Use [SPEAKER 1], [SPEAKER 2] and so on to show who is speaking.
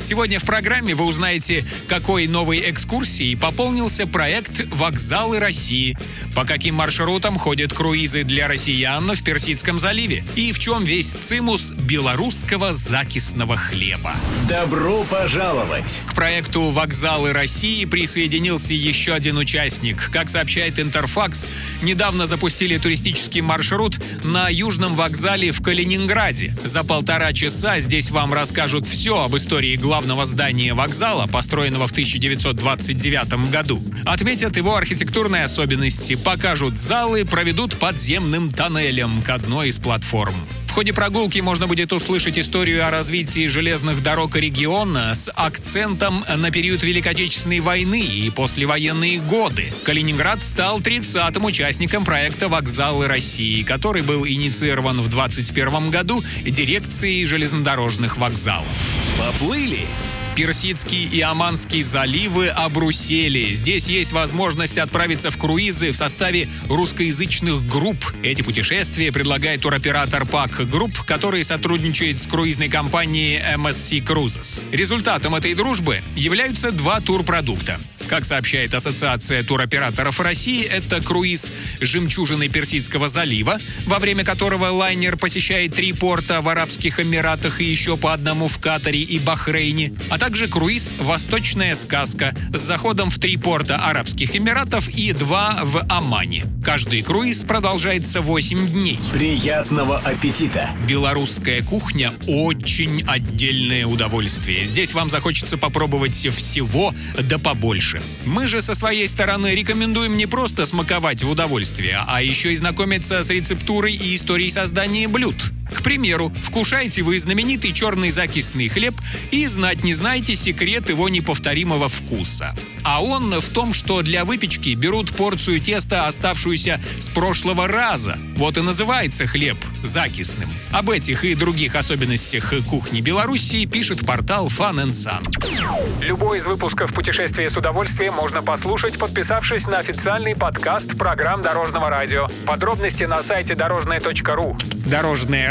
[SPEAKER 1] Сегодня в программе вы узнаете, какой новой экскурсией пополнился проект «Вокзалы России», по каким маршрутам ходят круизы для россиян в Персидском заливе и в чем весь цимус белорусского закисного хлеба.
[SPEAKER 2] Добро пожаловать!
[SPEAKER 1] К проекту «Вокзалы России» присоединился еще один участник. Как сообщает Интерфакс, недавно запустили туристический маршрут на Южном вокзале в Калининграде. За полтора часа здесь вам расскажут все об истории главного здания вокзала, построенного в 1929 году. Отметят его архитектурные особенности, покажут залы, проведут подземным тоннелем к одной из платформ. В ходе прогулки можно будет услышать историю о развитии железных дорог региона с акцентом на период Великой Отечественной войны и послевоенные годы. Калининград стал 30-м участником проекта «Вокзалы России», который был инициирован в 2021 году дирекцией железнодорожных вокзалов.
[SPEAKER 2] Поплыли!
[SPEAKER 1] Персидский и Оманский заливы обрусели. Здесь есть возможность отправиться в круизы в составе русскоязычных групп. Эти путешествия предлагает туроператор PAC Group, который сотрудничает с круизной компанией MSC Cruises. Результатом этой дружбы являются два турпродукта. Как сообщает Ассоциация туроператоров России, это круиз «Жемчужины Персидского залива», во время которого лайнер посещает три порта в Арабских Эмиратах и еще по одному в Катаре и Бахрейне, а также круиз «Восточная сказка» с заходом в три порта Арабских Эмиратов и два в Омане. Каждый круиз продолжается 8 дней.
[SPEAKER 2] Приятного аппетита!
[SPEAKER 1] Белорусская кухня – очень отдельное удовольствие. Здесь вам захочется попробовать всего да побольше. Мы же со своей стороны рекомендуем не просто смаковать в удовольствие, а еще и знакомиться с рецептурой и историей создания блюд. К примеру, вкушаете вы знаменитый черный закисный хлеб и знать не знаете секрет его неповторимого вкуса. А он в том, что для выпечки берут порцию теста, оставшуюся с прошлого раза. Вот и называется хлеб закисным. Об этих и других особенностях кухни Белоруссии пишет портал Fun and Sun.
[SPEAKER 3] Любой из выпусков «Путешествие с удовольствием» можно послушать, подписавшись на официальный подкаст программ Дорожного радио. Подробности на сайте дорожное.ру.
[SPEAKER 1] Дорожное